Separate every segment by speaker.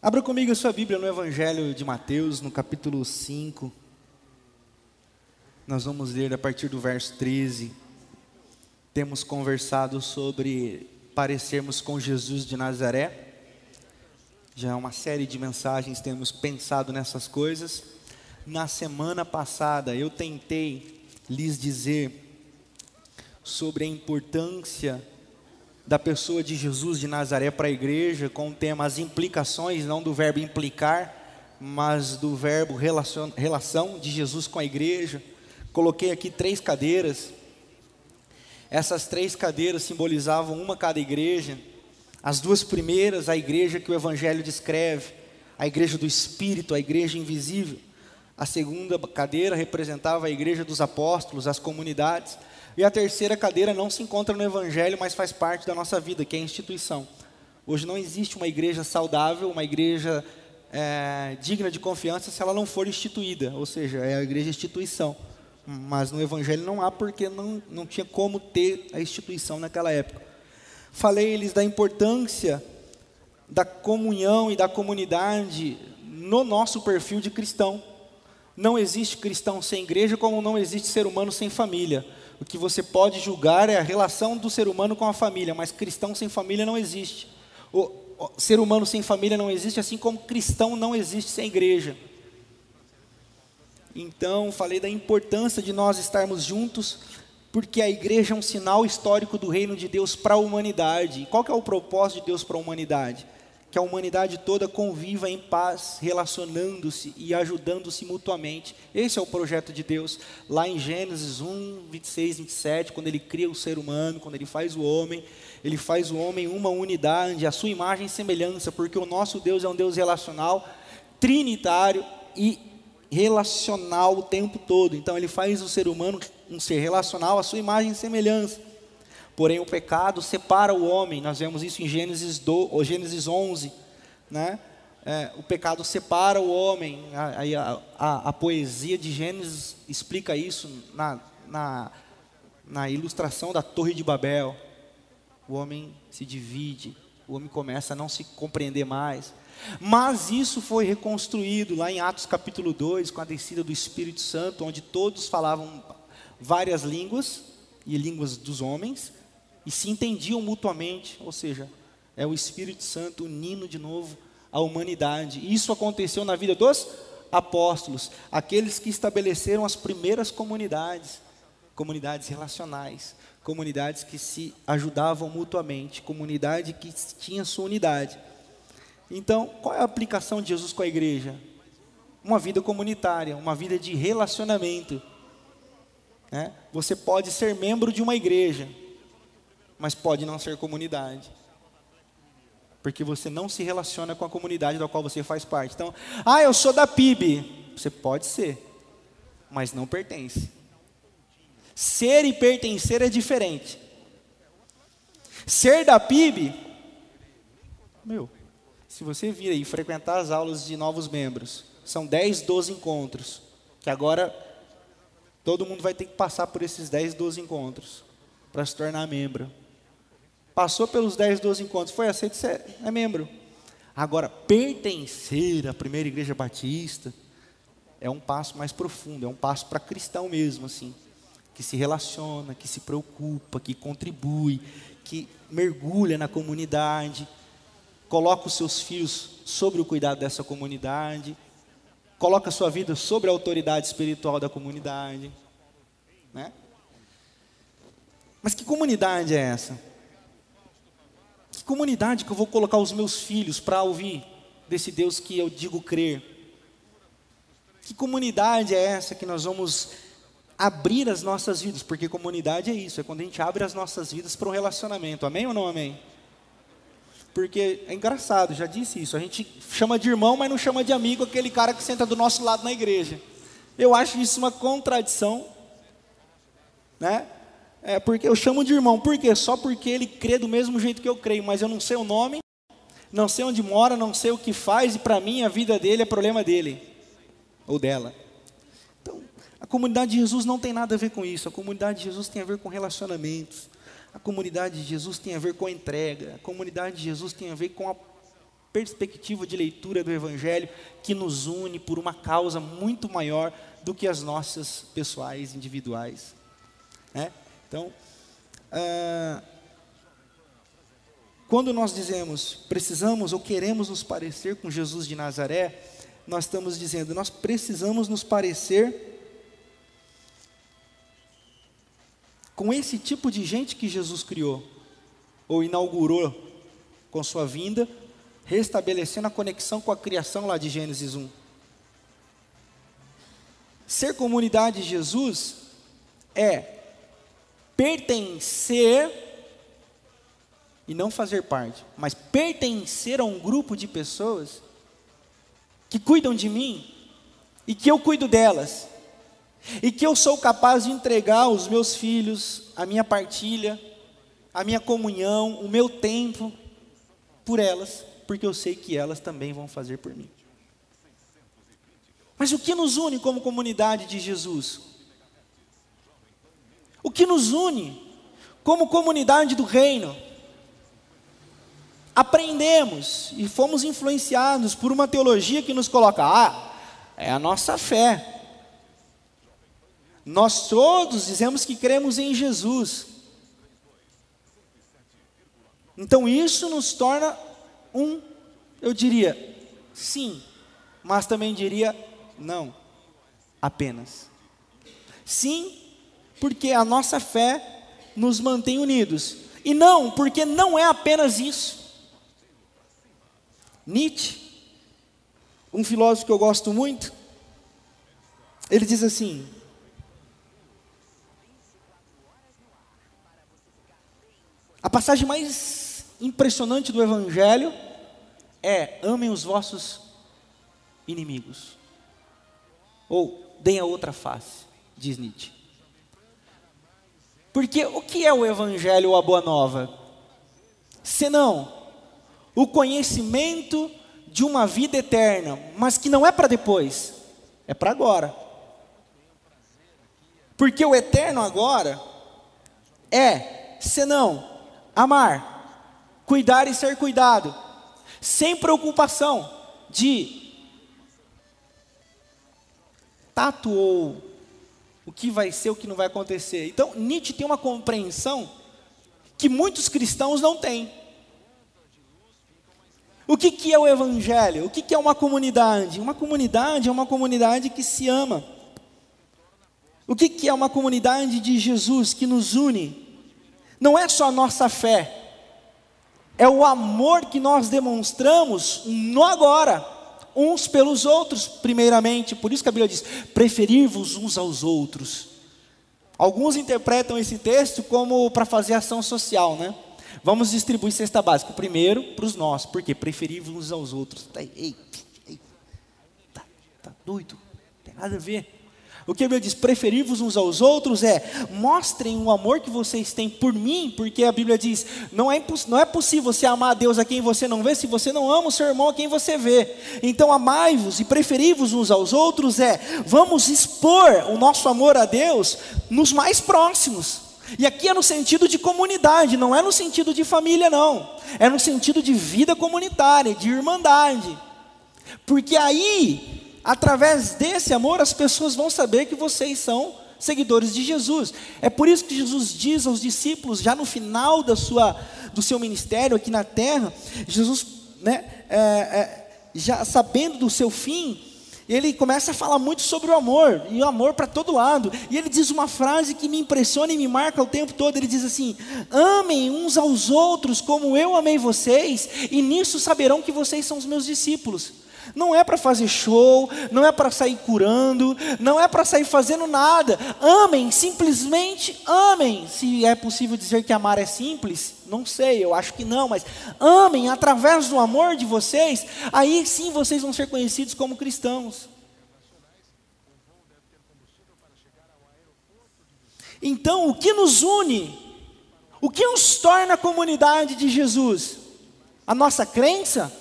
Speaker 1: Abra comigo a sua Bíblia no Evangelho de Mateus, no capítulo 5. Nós vamos ler a partir do verso 13. Temos conversado sobre parecermos com Jesus de Nazaré. Já é uma série de mensagens temos pensado nessas coisas. Na semana passada eu tentei lhes dizer sobre a importância da pessoa de Jesus de Nazaré para a igreja, com o tema as implicações, não do verbo implicar, mas do verbo relacion, relação de Jesus com a igreja. Coloquei aqui três cadeiras. Essas três cadeiras simbolizavam uma cada igreja. As duas primeiras, a igreja que o Evangelho descreve, a igreja do Espírito, a igreja invisível. A segunda cadeira representava a igreja dos apóstolos, as comunidades. E a terceira cadeira não se encontra no Evangelho, mas faz parte da nossa vida, que é a instituição. Hoje não existe uma igreja saudável, uma igreja é, digna de confiança se ela não for instituída, ou seja, é a igreja instituição. Mas no Evangelho não há porque não, não tinha como ter a instituição naquela época. Falei-lhes da importância da comunhão e da comunidade no nosso perfil de cristão. Não existe cristão sem igreja, como não existe ser humano sem família. O que você pode julgar é a relação do ser humano com a família, mas cristão sem família não existe. O, o ser humano sem família não existe, assim como cristão não existe sem igreja. Então, falei da importância de nós estarmos juntos, porque a igreja é um sinal histórico do reino de Deus para a humanidade. E qual é o propósito de Deus para a humanidade? Que a humanidade toda conviva em paz, relacionando-se e ajudando-se mutuamente. Esse é o projeto de Deus, lá em Gênesis 1, 26, 27, quando ele cria o ser humano, quando ele faz o homem, ele faz o homem uma unidade, a sua imagem e semelhança, porque o nosso Deus é um Deus relacional, trinitário e relacional o tempo todo. Então ele faz o ser humano um ser relacional, a sua imagem e semelhança. Porém, o pecado separa o homem, nós vemos isso em Gênesis, do, Gênesis 11, né? É, o pecado separa o homem, a, a, a, a, poesia de Gênesis explica isso na, na, na ilustração da Torre de Babel. O homem se divide, o homem começa a não se compreender mais. Mas isso foi reconstruído lá em Atos capítulo 2, com a descida do Espírito Santo, onde todos falavam várias línguas, e línguas dos homens, e se entendiam mutuamente, ou seja, é o Espírito Santo unindo de novo a humanidade. Isso aconteceu na vida dos apóstolos, aqueles que estabeleceram as primeiras comunidades, comunidades relacionais, comunidades que se ajudavam mutuamente, comunidade que tinha sua unidade. Então, qual é a aplicação de Jesus com a igreja? Uma vida comunitária, uma vida de relacionamento. Né? Você pode ser membro de uma igreja, mas pode não ser comunidade. Porque você não se relaciona com a comunidade da qual você faz parte. Então, ah, eu sou da PIB. Você pode ser, mas não pertence. Ser e pertencer é diferente. Ser da PIB, meu, se você vir aí frequentar as aulas de novos membros, são 10, 12 encontros, que agora todo mundo vai ter que passar por esses 10, 12 encontros para se tornar membro passou pelos 10, 12 encontros, foi aceito, você é membro. Agora, pertencer à primeira igreja batista é um passo mais profundo, é um passo para cristão mesmo, assim, que se relaciona, que se preocupa, que contribui, que mergulha na comunidade, coloca os seus filhos sobre o cuidado dessa comunidade, coloca a sua vida sobre a autoridade espiritual da comunidade, né? Mas que comunidade é essa? Comunidade que eu vou colocar os meus filhos para ouvir desse Deus que eu digo crer? Que comunidade é essa que nós vamos abrir as nossas vidas? Porque comunidade é isso, é quando a gente abre as nossas vidas para um relacionamento. Amém ou não amém? Porque é engraçado, já disse isso. A gente chama de irmão, mas não chama de amigo aquele cara que senta do nosso lado na igreja. Eu acho isso uma contradição, né? É, porque eu chamo de irmão, por quê? Só porque ele crê do mesmo jeito que eu creio, mas eu não sei o nome, não sei onde mora, não sei o que faz, e para mim a vida dele é problema dele ou dela. Então, a comunidade de Jesus não tem nada a ver com isso, a comunidade de Jesus tem a ver com relacionamentos, a comunidade de Jesus tem a ver com a entrega, a comunidade de Jesus tem a ver com a perspectiva de leitura do Evangelho que nos une por uma causa muito maior do que as nossas pessoais, individuais. Né? Então, ah, quando nós dizemos precisamos ou queremos nos parecer com Jesus de Nazaré, nós estamos dizendo nós precisamos nos parecer com esse tipo de gente que Jesus criou ou inaugurou com sua vinda, restabelecendo a conexão com a criação lá de Gênesis 1. Ser comunidade de Jesus é pertencer e não fazer parte, mas pertencer a um grupo de pessoas que cuidam de mim e que eu cuido delas, e que eu sou capaz de entregar os meus filhos, a minha partilha, a minha comunhão, o meu tempo por elas, porque eu sei que elas também vão fazer por mim. Mas o que nos une como comunidade de Jesus? O que nos une como comunidade do reino? Aprendemos e fomos influenciados por uma teologia que nos coloca, ah, é a nossa fé. Nós todos dizemos que cremos em Jesus. Então isso nos torna um, eu diria, sim, mas também diria não, apenas. Sim, porque a nossa fé nos mantém unidos. E não, porque não é apenas isso. Nietzsche, um filósofo que eu gosto muito, ele diz assim: A passagem mais impressionante do Evangelho é: amem os vossos inimigos. Ou deem a outra face, diz Nietzsche. Porque o que é o Evangelho ou a Boa Nova? Senão o conhecimento de uma vida eterna, mas que não é para depois, é para agora. Porque o eterno agora é, senão, amar, cuidar e ser cuidado, sem preocupação de tato ou o que vai ser, o que não vai acontecer. Então, Nietzsche tem uma compreensão que muitos cristãos não têm. O que, que é o Evangelho? O que, que é uma comunidade? Uma comunidade é uma comunidade que se ama. O que, que é uma comunidade de Jesus que nos une? Não é só a nossa fé, é o amor que nós demonstramos no agora, uns pelos outros, primeiramente. Por isso que a Bíblia diz: preferir-vos uns aos outros. Alguns interpretam esse texto como para fazer ação social, né? Vamos distribuir cesta básica primeiro para os nossos, porque preferir uns aos outros. Tá, ei, ei, tá, tá doido? Não tem nada a ver. O que a Bíblia diz, preferir-vos uns aos outros, é mostrem o amor que vocês têm por mim, porque a Bíblia diz: não é, não é possível você amar a Deus a quem você não vê, se você não ama o seu irmão a quem você vê. Então, amai-vos e preferir-vos uns aos outros é vamos expor o nosso amor a Deus nos mais próximos. E aqui é no sentido de comunidade, não é no sentido de família, não. É no sentido de vida comunitária, de irmandade. Porque aí através desse amor, as pessoas vão saber que vocês são seguidores de Jesus. É por isso que Jesus diz aos discípulos, já no final da sua, do seu ministério aqui na terra, Jesus, né, é, é, já sabendo do seu fim, ele começa a falar muito sobre o amor, e o amor para todo lado. E ele diz uma frase que me impressiona e me marca o tempo todo. Ele diz assim: Amem uns aos outros como eu amei vocês, e nisso saberão que vocês são os meus discípulos. Não é para fazer show, não é para sair curando, não é para sair fazendo nada. Amem, simplesmente amem. Se é possível dizer que amar é simples, não sei, eu acho que não, mas amem através do amor de vocês, aí sim vocês vão ser conhecidos como cristãos. Então, o que nos une? O que nos torna a comunidade de Jesus? A nossa crença?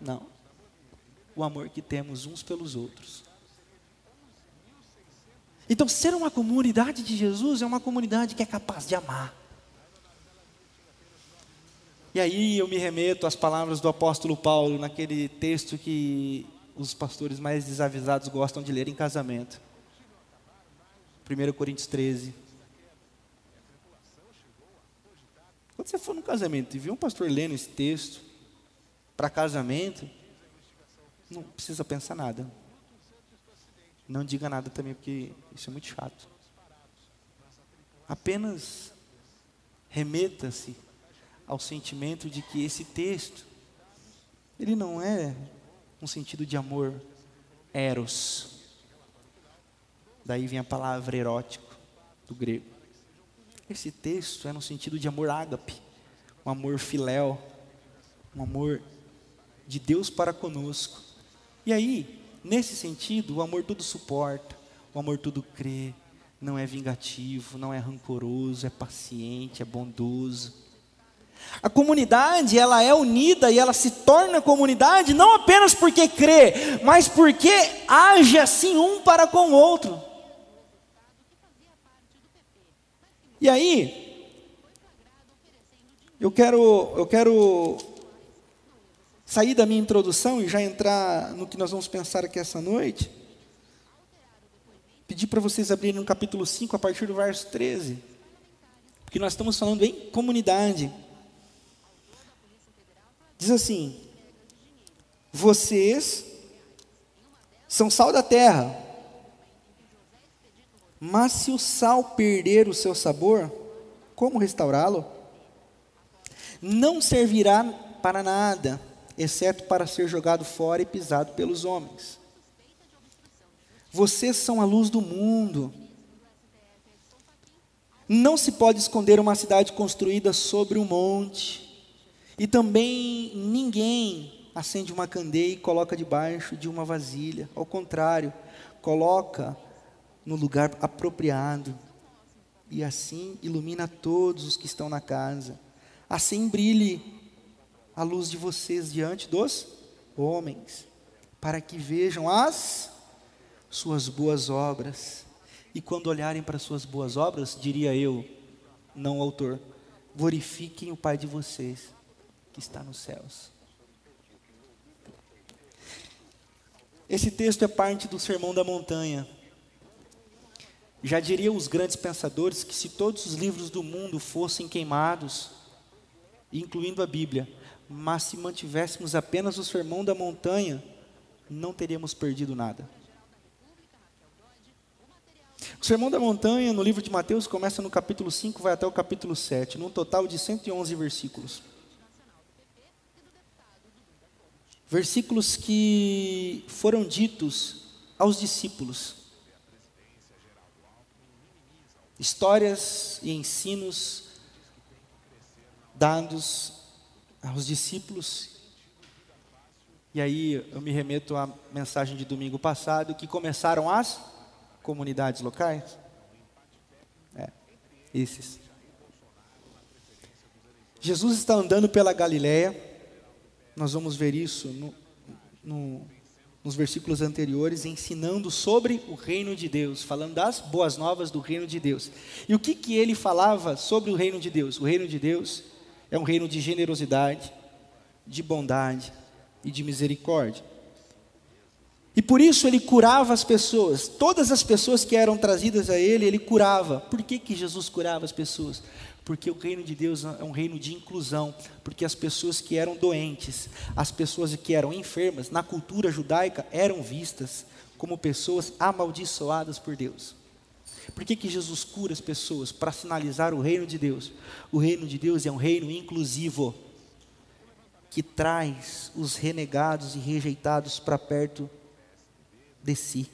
Speaker 1: Não. O amor que temos uns pelos outros. Então, ser uma comunidade de Jesus é uma comunidade que é capaz de amar. E aí eu me remeto às palavras do apóstolo Paulo, naquele texto que os pastores mais desavisados gostam de ler em casamento. 1 Coríntios 13. Quando você for no casamento e viu um pastor lendo esse texto para casamento, não precisa pensar nada. Não diga nada também, porque isso é muito chato. Apenas remeta-se ao sentimento de que esse texto, ele não é um sentido de amor eros. Daí vem a palavra erótico, do grego. Esse texto é no sentido de amor ágape, um amor filéu, um amor de Deus para conosco. E aí, nesse sentido, o amor tudo suporta, o amor tudo crê, não é vingativo, não é rancoroso, é paciente, é bondoso a comunidade, ela é unida e ela se torna comunidade não apenas porque crê, mas porque age assim um para com o outro. E aí, eu quero, eu quero sair da minha introdução e já entrar no que nós vamos pensar aqui essa noite. Pedir para vocês abrirem no capítulo 5, a partir do verso 13. Porque nós estamos falando em comunidade. Diz assim: Vocês são sal da terra, mas se o sal perder o seu sabor, como restaurá-lo? Não servirá para nada, exceto para ser jogado fora e pisado pelos homens. Vocês são a luz do mundo. Não se pode esconder uma cidade construída sobre um monte. E também ninguém acende uma candeia e coloca debaixo de uma vasilha. Ao contrário, coloca no lugar apropriado. E assim ilumina todos os que estão na casa. Assim brilhe a luz de vocês diante dos homens, para que vejam as suas boas obras. E quando olharem para suas boas obras, diria eu, não o autor, glorifiquem o Pai de vocês que está nos céus. Esse texto é parte do Sermão da Montanha. Já diriam os grandes pensadores que se todos os livros do mundo fossem queimados, incluindo a Bíblia, mas se mantivéssemos apenas o Sermão da Montanha, não teríamos perdido nada. O Sermão da Montanha, no livro de Mateus, começa no capítulo 5, vai até o capítulo 7, num total de 111 versículos. versículos que foram ditos aos discípulos. Histórias e ensinos dados aos discípulos. E aí eu me remeto à mensagem de domingo passado que começaram as comunidades locais. É, esses. Jesus está andando pela Galileia nós vamos ver isso no, no, nos versículos anteriores, ensinando sobre o reino de Deus, falando das boas novas do reino de Deus. E o que, que ele falava sobre o reino de Deus? O reino de Deus é um reino de generosidade, de bondade e de misericórdia. E por isso ele curava as pessoas, todas as pessoas que eram trazidas a ele, ele curava. Por que, que Jesus curava as pessoas? porque o reino de Deus é um reino de inclusão, porque as pessoas que eram doentes, as pessoas que eram enfermas, na cultura judaica, eram vistas como pessoas amaldiçoadas por Deus. Por que, que Jesus cura as pessoas? Para sinalizar o reino de Deus. O reino de Deus é um reino inclusivo, que traz os renegados e rejeitados para perto de si.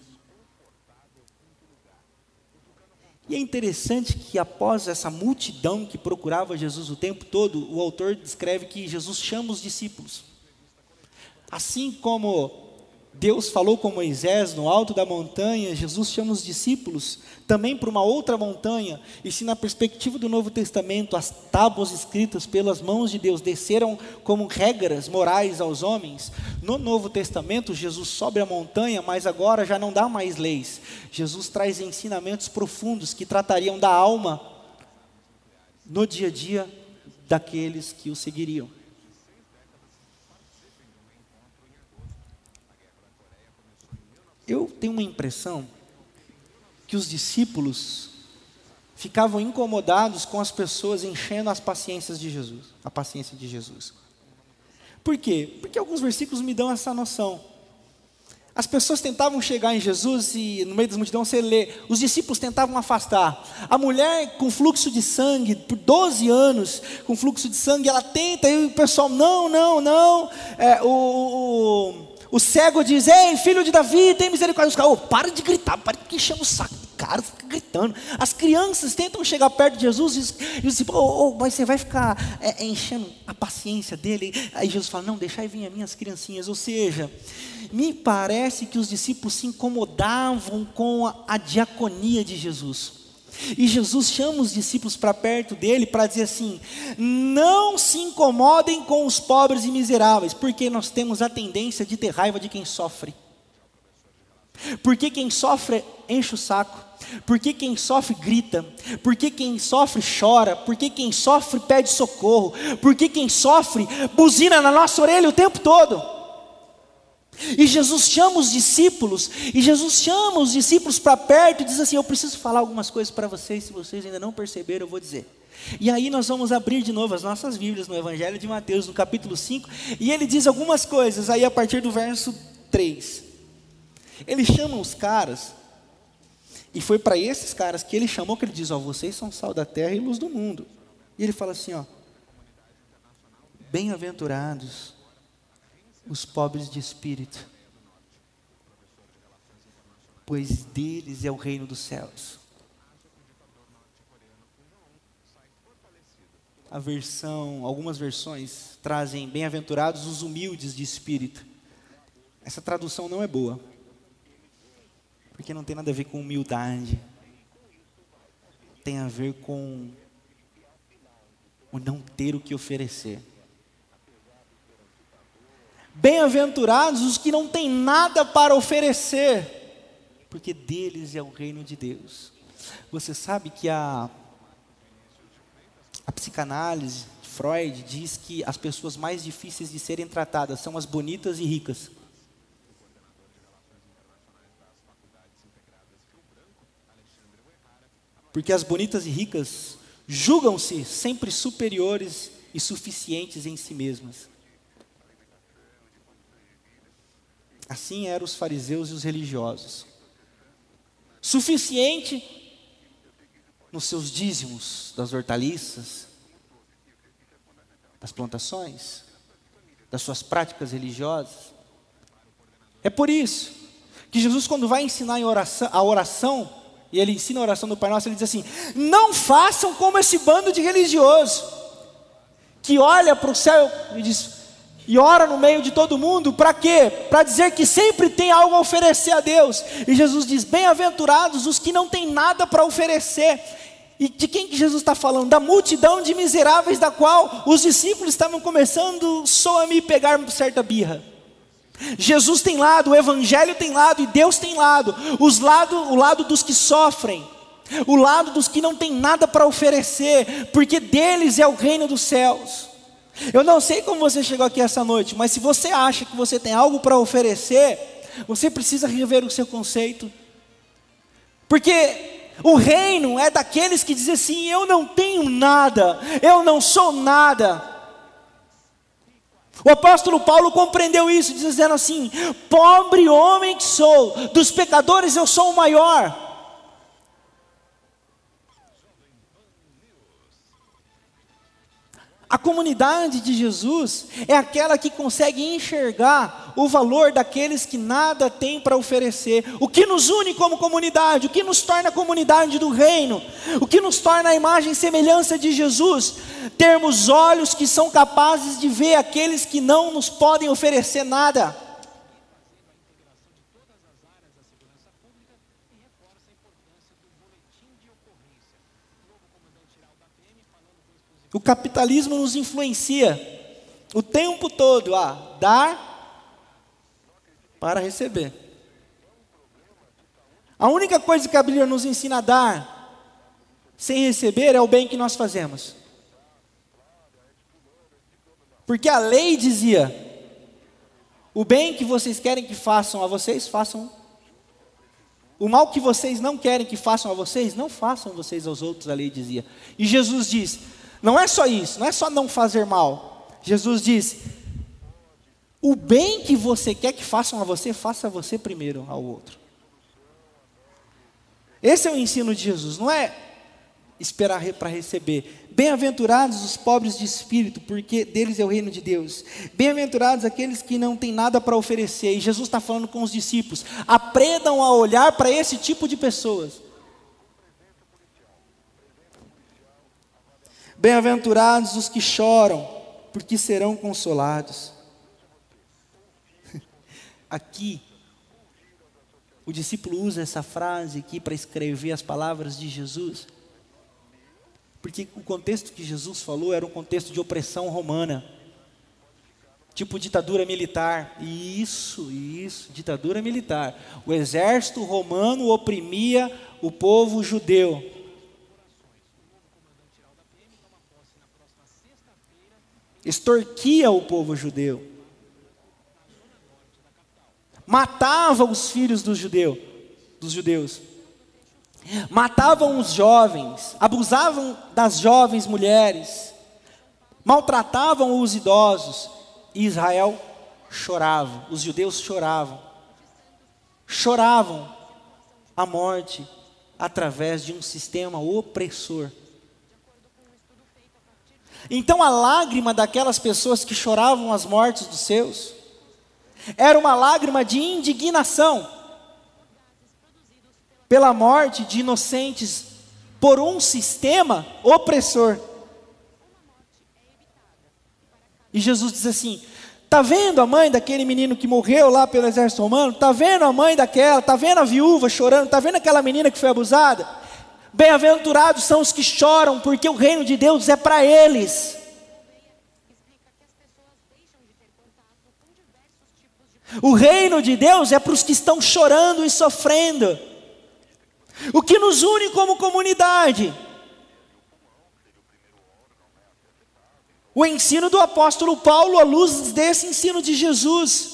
Speaker 1: E é interessante que após essa multidão que procurava Jesus o tempo todo, o autor descreve que Jesus chama os discípulos. Assim como Deus falou com Moisés no alto da montanha, Jesus chama os discípulos também para uma outra montanha. E se na perspectiva do Novo Testamento as tábuas escritas pelas mãos de Deus desceram como regras morais aos homens, no Novo Testamento Jesus sobe a montanha, mas agora já não dá mais leis. Jesus traz ensinamentos profundos que tratariam da alma no dia a dia daqueles que o seguiriam. Eu tenho uma impressão que os discípulos ficavam incomodados com as pessoas enchendo as paciências de Jesus, a paciência de Jesus. Por quê? Porque alguns versículos me dão essa noção. As pessoas tentavam chegar em Jesus e no meio das multidões você lê, os discípulos tentavam afastar. A mulher com fluxo de sangue, por 12 anos, com fluxo de sangue, ela tenta, e o pessoal, não, não, não. É, o, o, o, cego diz, ei, filho de Davi, tem misericórdia. Os caras, oh, para de gritar, para de encher o saco cara, fica gritando. As crianças tentam chegar perto de Jesus e, e dizem, oh, oh, mas você vai ficar é, é, enchendo a paciência dele. Aí Jesus fala, não, deixai vir as minhas criancinhas. Ou seja, me parece que os discípulos se incomodavam com a, a diaconia de Jesus. E Jesus chama os discípulos para perto dele para dizer assim: não se incomodem com os pobres e miseráveis, porque nós temos a tendência de ter raiva de quem sofre. Porque quem sofre enche o saco. Porque quem sofre grita, porque quem sofre chora, porque quem sofre pede socorro, porque quem sofre buzina na nossa orelha o tempo todo. E Jesus chama os discípulos, e Jesus chama os discípulos para perto e diz assim: Eu preciso falar algumas coisas para vocês, se vocês ainda não perceberam, eu vou dizer. E aí nós vamos abrir de novo as nossas Bíblias no Evangelho de Mateus, no capítulo 5, e ele diz algumas coisas, aí a partir do verso 3. Ele chama os caras, e foi para esses caras que ele chamou que ele diz: Ó, vocês são sal da terra e luz do mundo. E ele fala assim: Ó, bem-aventurados os pobres de espírito, pois deles é o reino dos céus. A versão, algumas versões trazem bem-aventurados os humildes de espírito. Essa tradução não é boa. Porque não tem nada a ver com humildade. Tem a ver com o não ter o que oferecer. Bem-aventurados os que não têm nada para oferecer, porque deles é o reino de Deus. Você sabe que a, a psicanálise, Freud, diz que as pessoas mais difíceis de serem tratadas são as bonitas e ricas. Porque as bonitas e ricas julgam-se sempre superiores e suficientes em si mesmas. Assim eram os fariseus e os religiosos. Suficiente nos seus dízimos das hortaliças, das plantações, das suas práticas religiosas. É por isso que Jesus, quando vai ensinar oração, a oração, e ele ensina a oração do Pai Nosso, ele diz assim: Não façam como esse bando de religioso, que olha para o céu e diz, e ora no meio de todo mundo, para quê? Para dizer que sempre tem algo a oferecer a Deus. E Jesus diz: Bem-aventurados os que não têm nada para oferecer. E de quem que Jesus está falando? Da multidão de miseráveis, da qual os discípulos estavam começando só a me pegar certa birra. Jesus tem lado, o Evangelho tem lado e Deus tem lado. Os lado, o lado dos que sofrem, o lado dos que não tem nada para oferecer, porque deles é o reino dos céus. Eu não sei como você chegou aqui essa noite, mas se você acha que você tem algo para oferecer, você precisa rever o seu conceito. Porque o reino é daqueles que dizem assim: eu não tenho nada, eu não sou nada. O apóstolo Paulo compreendeu isso, dizendo assim: Pobre homem que sou, dos pecadores eu sou o maior. A comunidade de Jesus é aquela que consegue enxergar o valor daqueles que nada têm para oferecer. O que nos une como comunidade, o que nos torna comunidade do reino, o que nos torna a imagem e semelhança de Jesus, termos olhos que são capazes de ver aqueles que não nos podem oferecer nada. O capitalismo nos influencia o tempo todo a dar para receber. A única coisa que a Bíblia nos ensina a dar sem receber é o bem que nós fazemos. Porque a lei dizia: o bem que vocês querem que façam a vocês, façam O mal que vocês não querem que façam a vocês, não façam vocês aos outros, a lei dizia. E Jesus diz: não é só isso, não é só não fazer mal. Jesus diz: o bem que você quer que façam a você, faça você primeiro ao outro. Esse é o ensino de Jesus, não é esperar para receber. Bem-aventurados os pobres de espírito, porque deles é o reino de Deus. Bem-aventurados aqueles que não têm nada para oferecer. E Jesus está falando com os discípulos: aprendam a olhar para esse tipo de pessoas. Bem-aventurados os que choram, porque serão consolados. Aqui, o discípulo usa essa frase aqui para escrever as palavras de Jesus porque o contexto que Jesus falou era um contexto de opressão romana. Tipo ditadura militar. Isso, isso, ditadura militar. O exército romano oprimia o povo judeu. Extorquia o povo judeu. Matava os filhos dos, judeu, dos judeus matavam os jovens, abusavam das jovens mulheres, maltratavam os idosos, e Israel chorava, os judeus choravam, choravam a morte através de um sistema opressor. Então a lágrima daquelas pessoas que choravam as mortes dos seus era uma lágrima de indignação pela morte de inocentes por um sistema opressor. E Jesus diz assim: Está vendo a mãe daquele menino que morreu lá pelo exército romano? Está vendo a mãe daquela? Está vendo a viúva chorando? Está vendo aquela menina que foi abusada? Bem-aventurados são os que choram, porque o reino de Deus é para eles. O reino de Deus é para os que estão chorando e sofrendo. O que nos une como comunidade? O ensino do apóstolo Paulo à luz desse ensino de Jesus.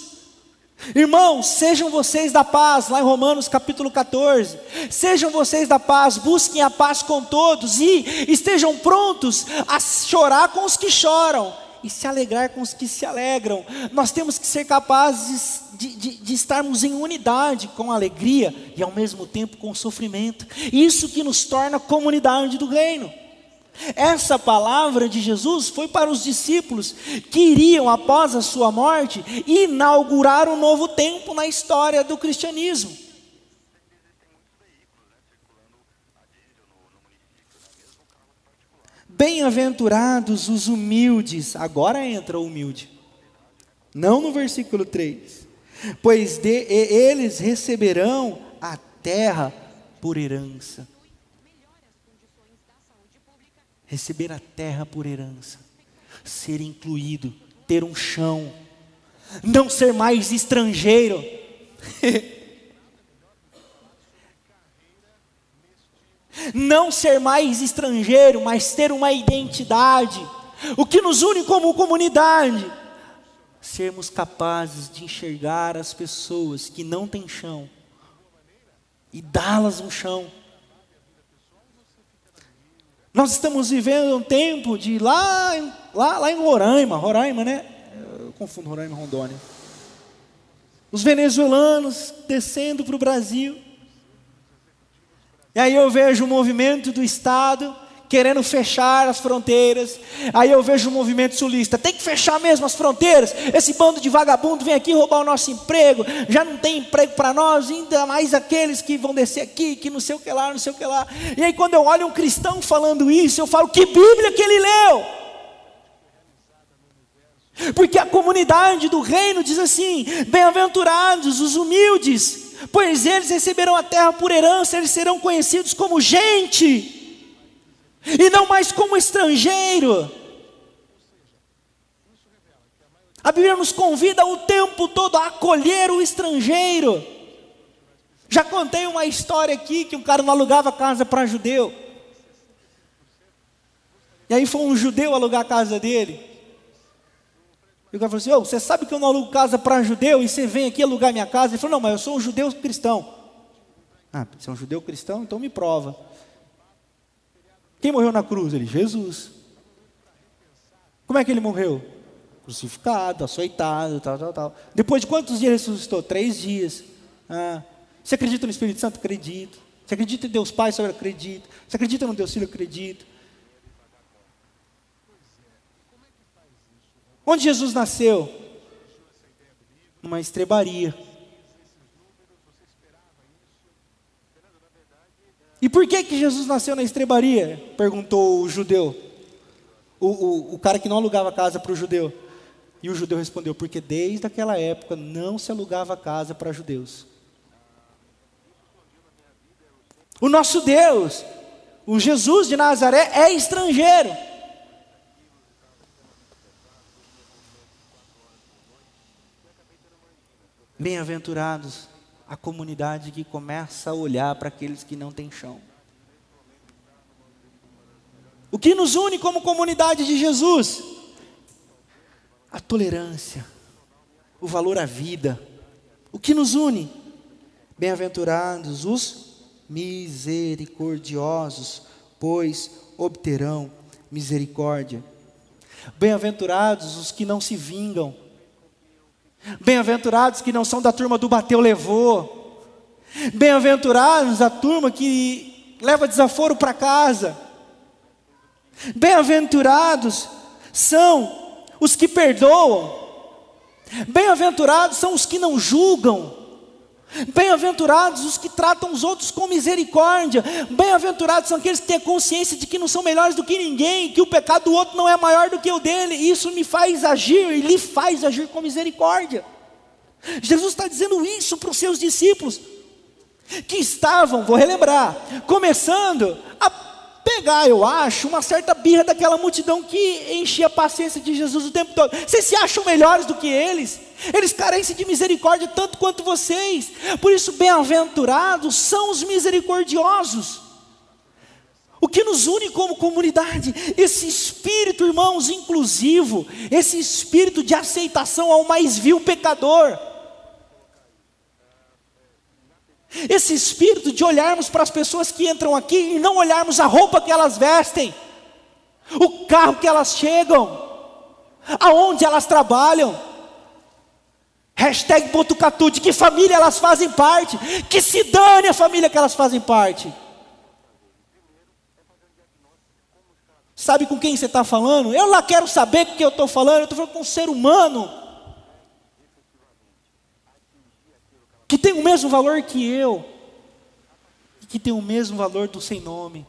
Speaker 1: Irmãos, sejam vocês da paz, lá em Romanos capítulo 14. Sejam vocês da paz, busquem a paz com todos e estejam prontos a chorar com os que choram e se alegrar com os que se alegram. Nós temos que ser capazes de, de, de, estarmos em unidade com alegria e ao mesmo tempo com sofrimento. Isso que nos torna comunidade do reino. Essa palavra de Jesus foi para os discípulos que iriam, após a sua morte, inaugurar um novo tempo na história do cristianismo. Bem-aventurados os humildes, agora entra o humilde, não no versículo 3, pois de, eles receberão a terra por herança. Receber a terra por herança, ser incluído, ter um chão, não ser mais estrangeiro. Não ser mais estrangeiro, mas ter uma identidade. O que nos une como comunidade. Sermos capazes de enxergar as pessoas que não têm chão e dá-las um chão. Nós estamos vivendo um tempo de lá, lá, lá em Roraima, Roraima, né? Eu confundo Roraima e Rondônia. Os venezuelanos descendo para o Brasil e aí eu vejo o movimento do Estado querendo fechar as fronteiras. Aí eu vejo o movimento sulista, tem que fechar mesmo as fronteiras. Esse bando de vagabundo vem aqui roubar o nosso emprego, já não tem emprego para nós, ainda mais aqueles que vão descer aqui, que não sei o que lá, não sei o que lá. E aí quando eu olho um cristão falando isso, eu falo, que Bíblia que ele leu? Porque a comunidade do reino diz assim: bem-aventurados os humildes, pois eles receberão a terra por herança, eles serão conhecidos como gente, e não mais como estrangeiro. A Bíblia nos convida o tempo todo a acolher o estrangeiro. Já contei uma história aqui que um cara não alugava casa para judeu. E aí foi um judeu alugar a casa dele. E o cara falou assim: oh, você sabe que eu não alugo casa para judeu e você vem aqui alugar minha casa? Ele falou: não, mas eu sou um judeu cristão. Ah, você é um judeu cristão? Então me prova. Quem morreu na cruz? Ele, Jesus. Como é que ele morreu? Crucificado, açoitado, tal, tal, tal. Depois de quantos dias ressuscitou? Três dias. Ah, você acredita no Espírito Santo? Acredito. Você acredita em Deus Pai? Eu acredito. Você acredita no Deus Filho? Acredito. Onde Jesus nasceu? Numa estrebaria. E por que, que Jesus nasceu na estrebaria? Perguntou o judeu. O, o, o cara que não alugava casa para o judeu. E o judeu respondeu: porque desde aquela época não se alugava casa para judeus. O nosso Deus, o Jesus de Nazaré, é estrangeiro. Bem-aventurados a comunidade que começa a olhar para aqueles que não têm chão. O que nos une como comunidade de Jesus? A tolerância, o valor à vida. O que nos une? Bem-aventurados os misericordiosos, pois obterão misericórdia. Bem-aventurados os que não se vingam, Bem-aventurados que não são da turma do bateu, levou. Bem-aventurados a turma que leva desaforo para casa. Bem-aventurados são os que perdoam. Bem-aventurados são os que não julgam. Bem-aventurados os que tratam os outros com misericórdia. Bem-aventurados são aqueles que têm consciência de que não são melhores do que ninguém, que o pecado do outro não é maior do que o dele. Isso me faz agir e lhe faz agir com misericórdia. Jesus está dizendo isso para os seus discípulos, que estavam, vou relembrar, começando a pegar, eu acho, uma certa birra daquela multidão que enchia a paciência de Jesus o tempo todo. Vocês se acham melhores do que eles? Eles carecem de misericórdia tanto quanto vocês. Por isso, bem-aventurados são os misericordiosos. O que nos une como comunidade, esse espírito, irmãos, inclusivo, esse espírito de aceitação ao mais vil pecador. Esse espírito de olharmos para as pessoas que entram aqui e não olharmos a roupa que elas vestem, o carro que elas chegam, aonde elas trabalham. Hashtag Botucatu, de que família elas fazem parte, que se dane a família que elas fazem parte. Sabe com quem você está falando? Eu lá quero saber com quem eu estou falando, eu estou falando com um ser humano. que tem o mesmo valor que eu, que tem o mesmo valor do sem nome,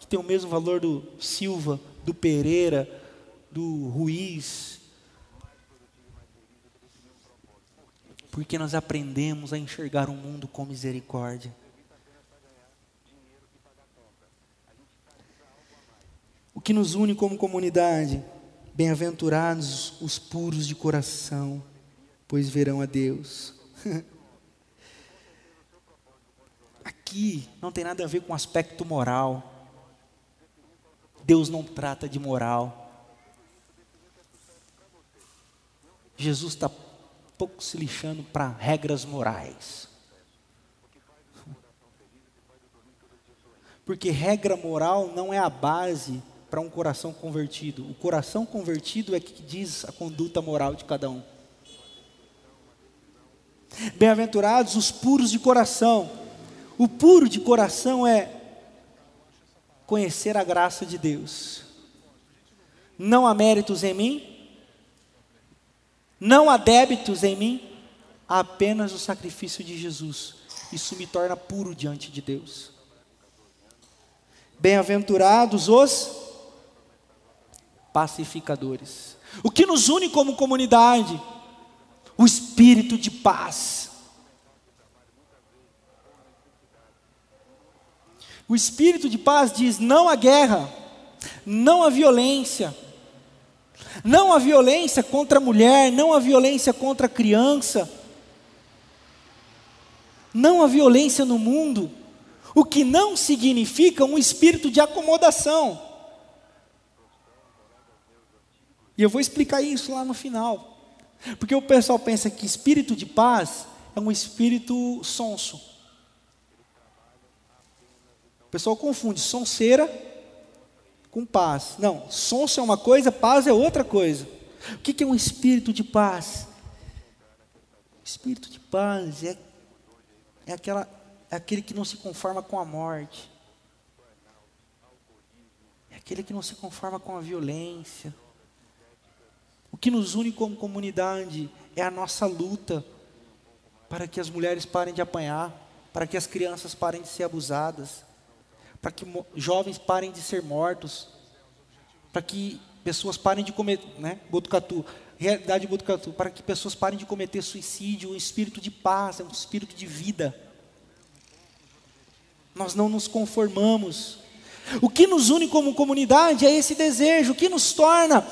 Speaker 1: que tem o mesmo valor do Silva, do Pereira, do Ruiz. Porque nós aprendemos a enxergar o mundo com misericórdia. O que nos une como comunidade? Bem-aventurados os puros de coração, pois verão a Deus. Aqui não tem nada a ver com aspecto moral. Deus não trata de moral. Jesus está pouco se lixando para regras morais. Porque regra moral não é a base para um coração convertido. O coração convertido é que diz a conduta moral de cada um. Bem-aventurados os puros de coração. O puro de coração é conhecer a graça de Deus. Não há méritos em mim, não há débitos em mim, há apenas o sacrifício de Jesus. Isso me torna puro diante de Deus. Bem-aventurados os pacificadores. O que nos une como comunidade? o espírito de paz. O espírito de paz diz não à guerra, não à violência, não à violência contra a mulher, não à violência contra a criança, não à violência no mundo, o que não significa um espírito de acomodação. E eu vou explicar isso lá no final. Porque o pessoal pensa que espírito de paz é um espírito sonso. pessoal confunde sonseira com paz. Não, sonso é uma coisa, paz é outra coisa. O que é um espírito de paz? Espírito de paz é, é, aquela, é aquele que não se conforma com a morte, é aquele que não se conforma com a violência. O que nos une como comunidade é a nossa luta para que as mulheres parem de apanhar, para que as crianças parem de ser abusadas, para que jovens parem de ser mortos, para que pessoas parem de comer, né, Botucatu, realidade de Botucatu, para que pessoas parem de cometer suicídio, um espírito de paz, um espírito de vida. Nós não nos conformamos. O que nos une como comunidade é esse desejo, o que nos torna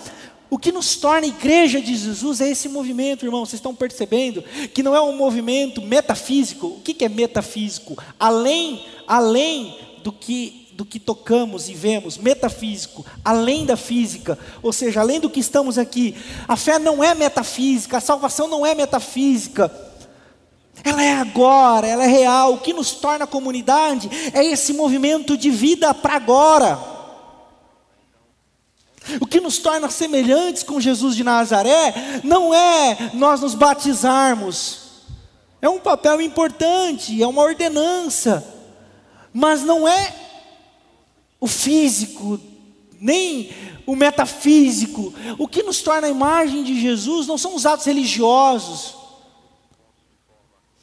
Speaker 1: o que nos torna igreja de Jesus é esse movimento, irmão. Vocês estão percebendo que não é um movimento metafísico. O que é metafísico? Além, além do que do que tocamos e vemos, metafísico, além da física, ou seja, além do que estamos aqui. A fé não é metafísica, a salvação não é metafísica. Ela é agora, ela é real. O que nos torna comunidade é esse movimento de vida para agora. O que nos torna semelhantes com Jesus de Nazaré não é nós nos batizarmos, é um papel importante, é uma ordenança, mas não é o físico, nem o metafísico. O que nos torna a imagem de Jesus não são os atos religiosos.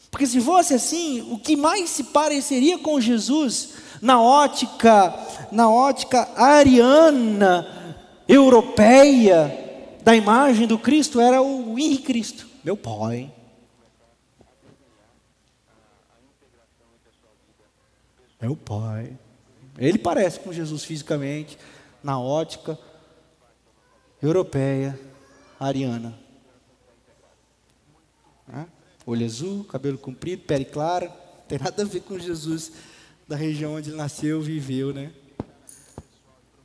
Speaker 1: Porque se fosse assim, o que mais se pareceria com Jesus na ótica, na ótica ariana, europeia da imagem do Cristo era o Henrique Cristo, meu pai. Meu pai. Ele parece com Jesus fisicamente, na ótica europeia, ariana. Olho azul, cabelo comprido, pele clara, tem nada a ver com Jesus da região onde ele nasceu, viveu, né?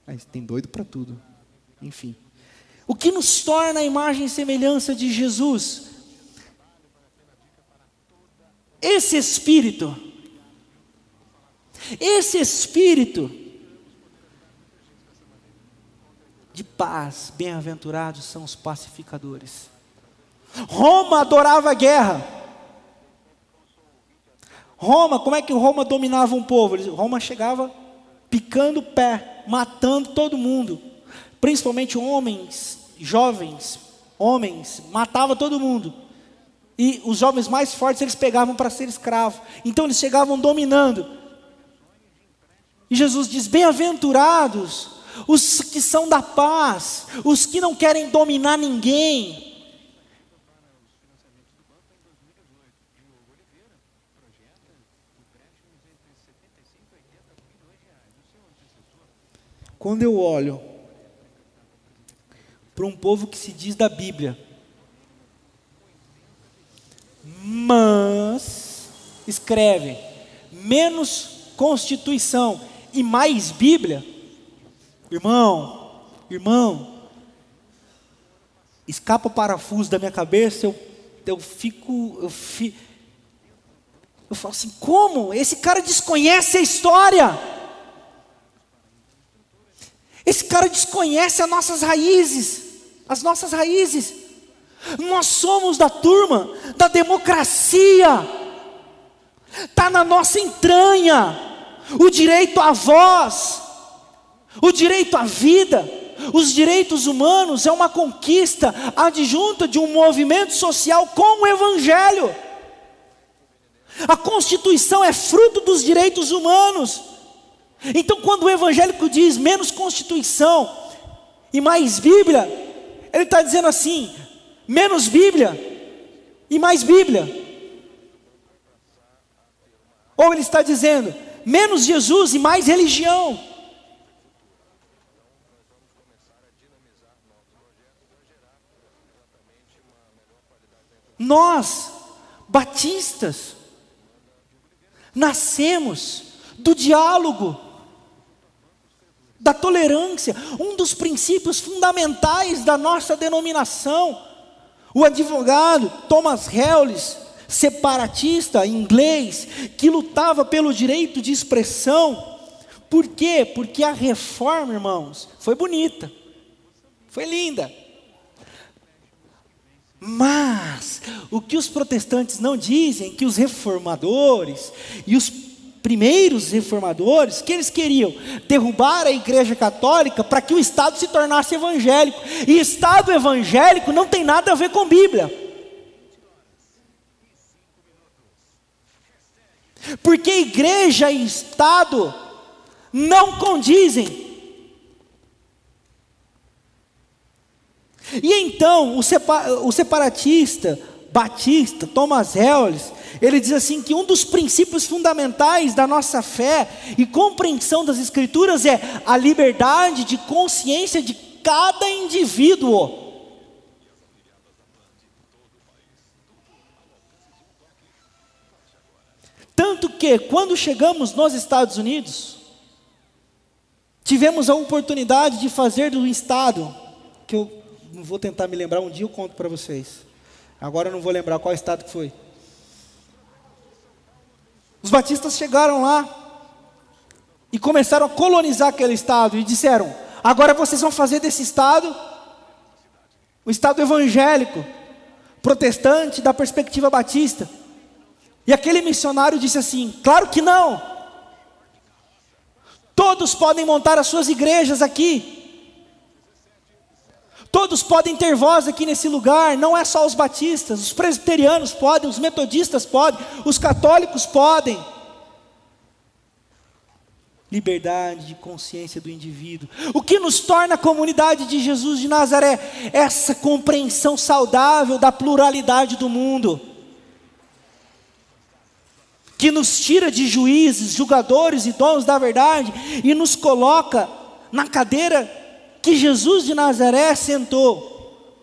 Speaker 1: Mas tem doido para tudo. Enfim. O que nos torna a imagem e semelhança de Jesus? Esse espírito esse espírito de paz, bem-aventurados são os pacificadores. Roma adorava a guerra. Roma, como é que Roma dominava um povo? Roma chegava picando o pé, matando todo mundo, principalmente homens, jovens, homens, matava todo mundo. E os jovens mais fortes eles pegavam para ser escravo. Então eles chegavam dominando. E Jesus diz: Bem-aventurados os que são da paz, os que não querem dominar ninguém. Quando eu olho para um povo que se diz da Bíblia, mas escreve menos Constituição e mais Bíblia, irmão, irmão, escapa o parafuso da minha cabeça, eu, eu fico, eu fico, eu falo assim, como? Esse cara desconhece a história. Esse cara desconhece as nossas raízes, as nossas raízes. Nós somos da turma da democracia. Está na nossa entranha o direito à voz, o direito à vida, os direitos humanos é uma conquista adjunta de um movimento social com o Evangelho. A Constituição é fruto dos direitos humanos. Então, quando o evangélico diz menos Constituição e mais Bíblia, ele está dizendo assim: menos Bíblia e mais Bíblia. Ou ele está dizendo menos Jesus e mais religião. Nós, batistas, nascemos do diálogo, da tolerância, um dos princípios fundamentais da nossa denominação. O advogado Thomas Hellis, separatista inglês que lutava pelo direito de expressão, Por quê? Porque a reforma, irmãos, foi bonita, foi linda. Mas o que os protestantes não dizem, que os reformadores e os primeiros reformadores, que eles queriam derrubar a igreja católica para que o Estado se tornasse evangélico. E Estado evangélico não tem nada a ver com Bíblia. Porque igreja e Estado não condizem. E então, o, separatista batista, Thomas Hellis, ele diz assim que um dos princípios fundamentais da nossa fé e compreensão das escrituras é a liberdade de consciência de cada indivíduo. Tanto que, quando chegamos nos Estados Unidos, tivemos a oportunidade de fazer do Estado, que eu vou tentar me lembrar, um dia eu conto para vocês. Agora eu não vou lembrar qual estado que foi. Os batistas chegaram lá e começaram a colonizar aquele estado e disseram: agora vocês vão fazer desse estado o estado evangélico, protestante da perspectiva batista. E aquele missionário disse assim: claro que não. Todos podem montar as suas igrejas aqui. Todos podem ter voz aqui nesse lugar, não é só os batistas, os presbiterianos podem, os metodistas podem, os católicos podem. Liberdade de consciência do indivíduo. O que nos torna a comunidade de Jesus de Nazaré? Essa compreensão saudável da pluralidade do mundo. Que nos tira de juízes, julgadores e donos da verdade e nos coloca na cadeira que Jesus de Nazaré sentou,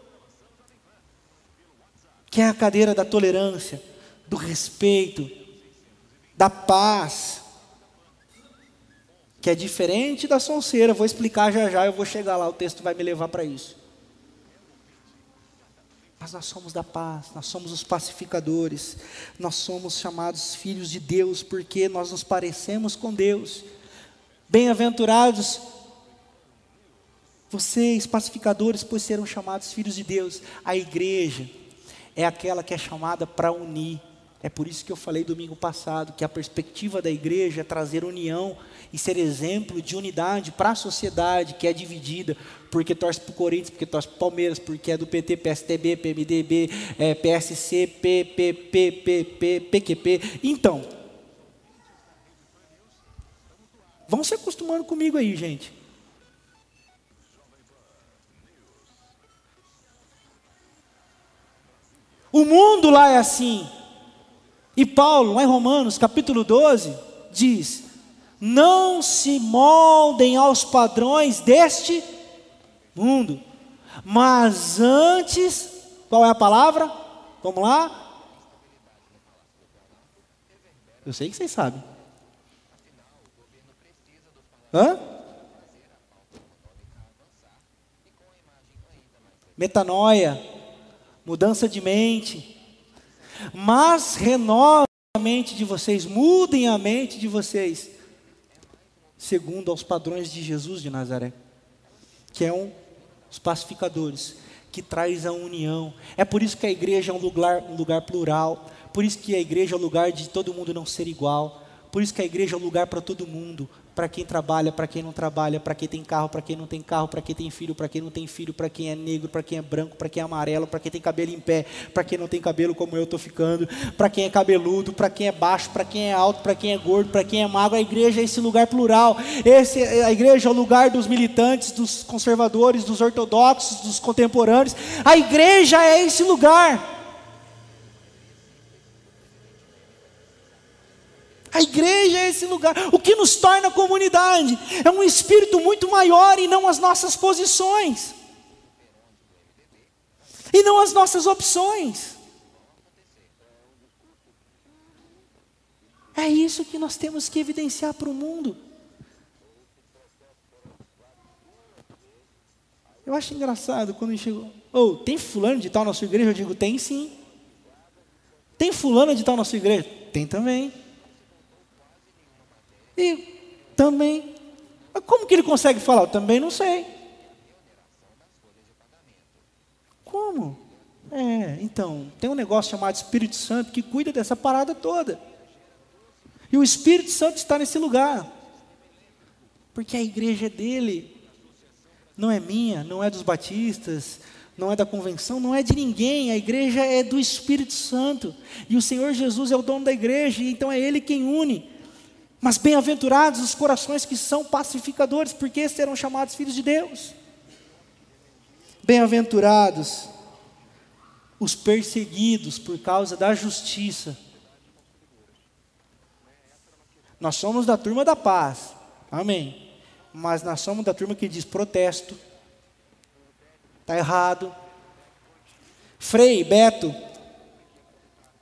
Speaker 1: que é a cadeira da tolerância, do respeito, da paz, que é diferente da sonceira. Vou explicar já já, eu vou chegar lá, o texto vai me levar para isso. Mas nós somos da paz, nós somos os pacificadores, nós somos chamados filhos de Deus porque nós nos parecemos com Deus. Bem-aventurados vocês, pacificadores, pois serão chamados filhos de Deus. A igreja é aquela que é chamada para unir. É por isso que eu falei domingo passado que a perspectiva da igreja é trazer união e ser exemplo de unidade para a sociedade que é dividida, porque torce para o Corinthians, porque torce para o Palmeiras, porque é do PT, PSTB, PMDB, é, PSC, PPP, PP, PQP. Então, vão se acostumando comigo aí, gente. O mundo lá é assim. E Paulo, lá em Romanos, capítulo 12, diz: Não se moldem aos padrões deste mundo, mas antes, qual é a palavra? Vamos lá? Eu sei que vocês sabem. Hã? Metanoia mudança de mente. Mas renove a mente de vocês, mudem a mente de vocês, segundo aos padrões de Jesus de Nazaré, que é um os pacificadores, que traz a união. É por isso que a igreja é um lugar, um lugar plural, por isso que a igreja é o um lugar de todo mundo não ser igual, por isso que a igreja é um lugar para todo mundo, para quem trabalha, para quem não trabalha, para quem tem carro, para quem não tem carro, para quem tem filho, para quem não tem filho, para quem é negro, para quem é branco, para quem é amarelo, para quem tem cabelo em pé, para quem não tem cabelo como eu estou ficando, para quem é cabeludo, para quem é baixo, para quem é alto, para quem é gordo, para quem é magro. A igreja é esse lugar plural. Esse, a igreja é o lugar dos militantes, dos conservadores, dos ortodoxos, dos contemporâneos. A igreja é esse lugar. A igreja é esse lugar. O que nos torna comunidade é um espírito muito maior e não as nossas posições. E não as nossas opções. É isso que nós temos que evidenciar para o mundo. Eu acho engraçado quando chegou. Oh, tem fulano de tal na sua igreja? Eu digo, tem sim. Tem fulano de tal na sua igreja? Tem também. E também Mas como que ele consegue falar? Eu também não sei. Como? É, então, tem um negócio chamado Espírito Santo que cuida dessa parada toda. E o Espírito Santo está nesse lugar. Porque a igreja é dele. Não é minha, não é dos batistas, não é da convenção, não é de ninguém. A igreja é do Espírito Santo. E o Senhor Jesus é o dono da igreja, então é ele quem une. Mas bem-aventurados os corações que são pacificadores, porque serão chamados filhos de Deus. Bem-aventurados os perseguidos por causa da justiça. Nós somos da turma da paz, amém. Mas nós somos da turma que diz protesto, está errado. Frei Beto,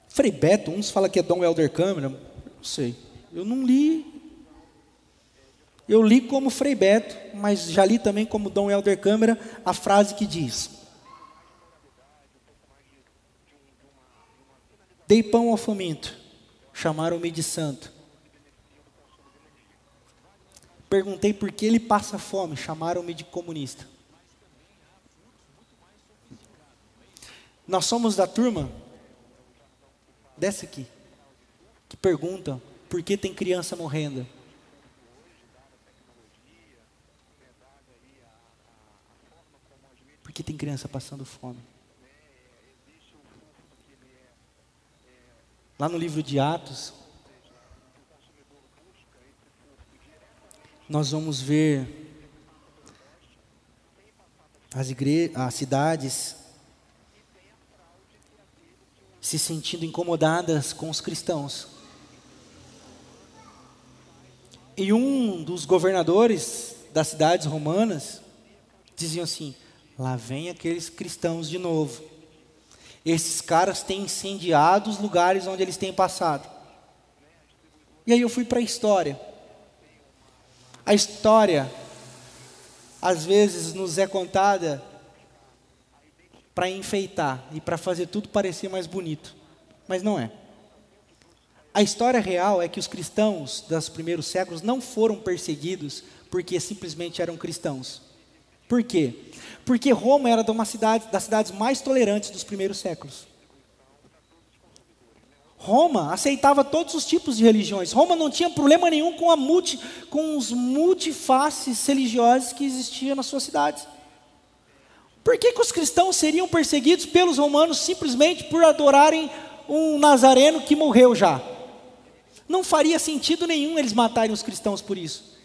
Speaker 1: Frei Beto, uns falam que é Dom Helder Câmara, não sei, eu não li. Eu li como Frei Beto, mas já li também como Dom Helder Câmara a frase que diz: Dei pão ao faminto, chamaram-me de santo. Perguntei por que ele passa fome, chamaram-me de comunista. Nós somos da turma, dessa aqui, que pergunta por que tem criança morrendo. Por que tem criança passando fome? Lá no livro de Atos, nós vamos ver as, as cidades se sentindo incomodadas com os cristãos. E um dos governadores das cidades romanas diziam assim: lá vem aqueles cristãos de novo. Esses caras têm incendiado os lugares onde eles têm passado. E aí eu fui para a história. A história, às vezes, nos é contada para enfeitar e para fazer tudo parecer mais bonito, mas não é. A história real é que os cristãos dos primeiros séculos não foram perseguidos porque simplesmente eram cristãos. Por quê? Porque Roma era uma cidade, das cidades mais tolerantes dos primeiros séculos. Roma aceitava todos os tipos de religiões. Roma não tinha problema nenhum com, multi, com os multifaces religiosos que existiam nas suas cidades. Por que, que os cristãos seriam perseguidos pelos romanos simplesmente por adorarem um nazareno que morreu já? Não faria sentido nenhum eles matarem os cristãos por isso.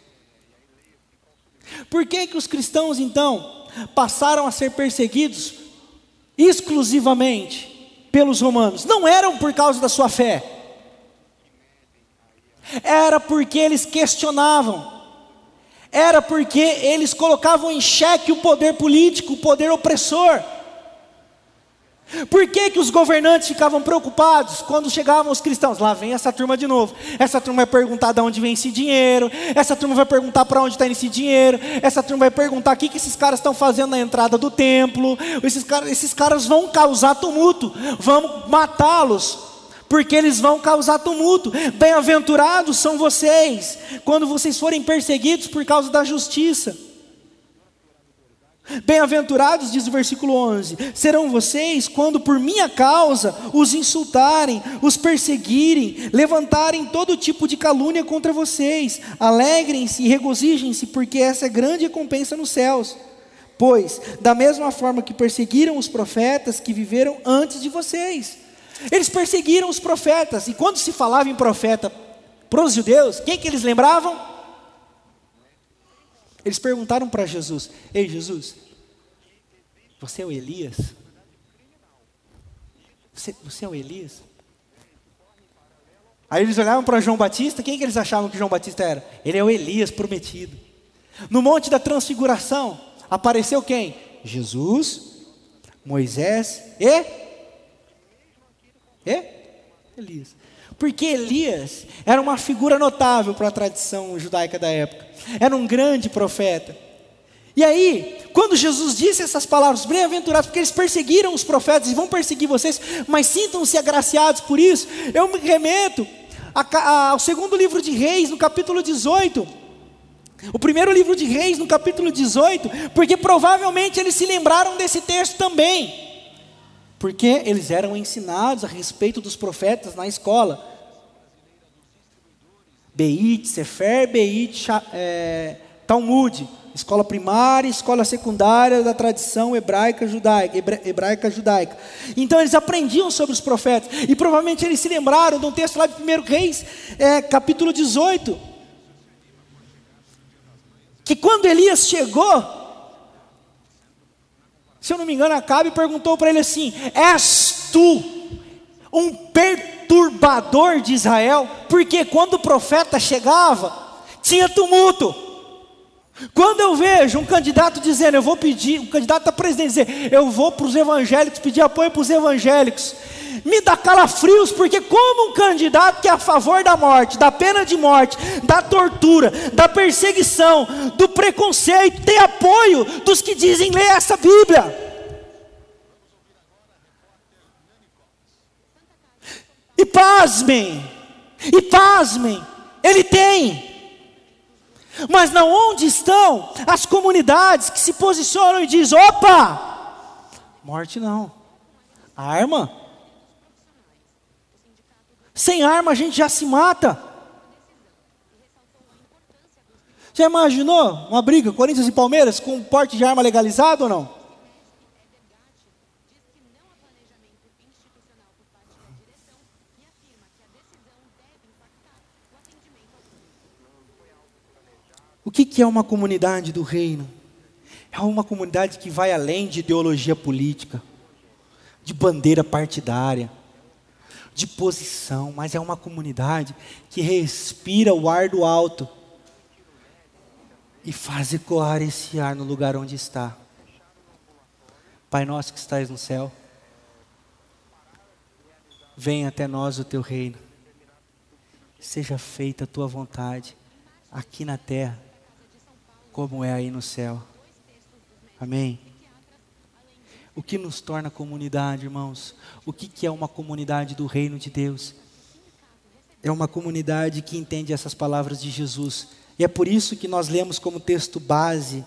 Speaker 1: Por que, que os cristãos, então, passaram a ser perseguidos exclusivamente pelos romanos? Não eram por causa da sua fé, era porque eles questionavam, era porque eles colocavam em xeque o poder político, o poder opressor. Por que, que os governantes ficavam preocupados quando chegavam os cristãos? Lá vem essa turma de novo. Essa turma vai perguntar de onde vem esse dinheiro. Essa turma vai perguntar para onde está esse dinheiro. Essa turma vai perguntar o que, que esses caras estão fazendo na entrada do templo. Esses, esses caras vão causar tumulto. Vamos matá-los. Porque eles vão causar tumulto. Bem-aventurados são vocês quando vocês forem perseguidos por causa da justiça. Bem-aventurados, diz o versículo 11: serão vocês quando por minha causa os insultarem, os perseguirem, levantarem todo tipo de calúnia contra vocês. Alegrem-se e regozijem-se, porque essa é grande recompensa nos céus. Pois, da mesma forma que perseguiram os profetas que viveram antes de vocês, eles perseguiram os profetas, e quando se falava em profeta para os judeus, quem que eles lembravam? Eles perguntaram para Jesus: Ei, Jesus, você é o Elias? Você, você é o Elias? Aí eles olhavam para João Batista, quem que eles achavam que João Batista era? Ele é o Elias prometido. No Monte da Transfiguração, apareceu quem? Jesus, Moisés e. E? Elias. Porque Elias era uma figura notável para a tradição judaica da época. Era um grande profeta. E aí, quando Jesus disse essas palavras, bem-aventurados, porque eles perseguiram os profetas e vão perseguir vocês, mas sintam-se agraciados por isso, eu me remeto ao segundo livro de Reis, no capítulo 18, O primeiro livro de Reis, no capítulo 18, porque provavelmente eles se lembraram desse texto também. Porque eles eram ensinados a respeito dos profetas na escola. Beit, Sefer, Beit, é, Talmud, escola primária, escola secundária da tradição hebraica judaica, hebra, hebraica judaica. Então eles aprendiam sobre os profetas e provavelmente eles se lembraram de um texto lá de 1 Reis, é, capítulo 18, que quando Elias chegou, se eu não me engano, Acabe perguntou para ele assim: És tu um perturbador? de Israel, porque quando o profeta chegava, tinha tumulto. Quando eu vejo um candidato dizendo, eu vou pedir, um candidato a presidente dizer, eu vou para os evangélicos, pedir apoio para os evangélicos, me dá calafrios, porque como um candidato que é a favor da morte, da pena de morte, da tortura, da perseguição, do preconceito, tem apoio dos que dizem ler essa Bíblia. E pasmem, e pasmem, ele tem. Mas não onde estão as comunidades que se posicionam e dizem: opa, morte não, arma. Sem arma a gente já se mata. Já imaginou uma briga, Corinthians e Palmeiras, com porte de arma legalizado ou não? O que, que é uma comunidade do reino? É uma comunidade que vai além de ideologia política, de bandeira partidária, de posição, mas é uma comunidade que respira o ar do alto e faz ecoar esse ar no lugar onde está. Pai nosso que estás no céu, venha até nós o teu reino, seja feita a tua vontade, aqui na terra como é aí no céu. Amém? O que nos torna comunidade, irmãos? O que, que é uma comunidade do reino de Deus? É uma comunidade que entende essas palavras de Jesus. E é por isso que nós lemos como texto base: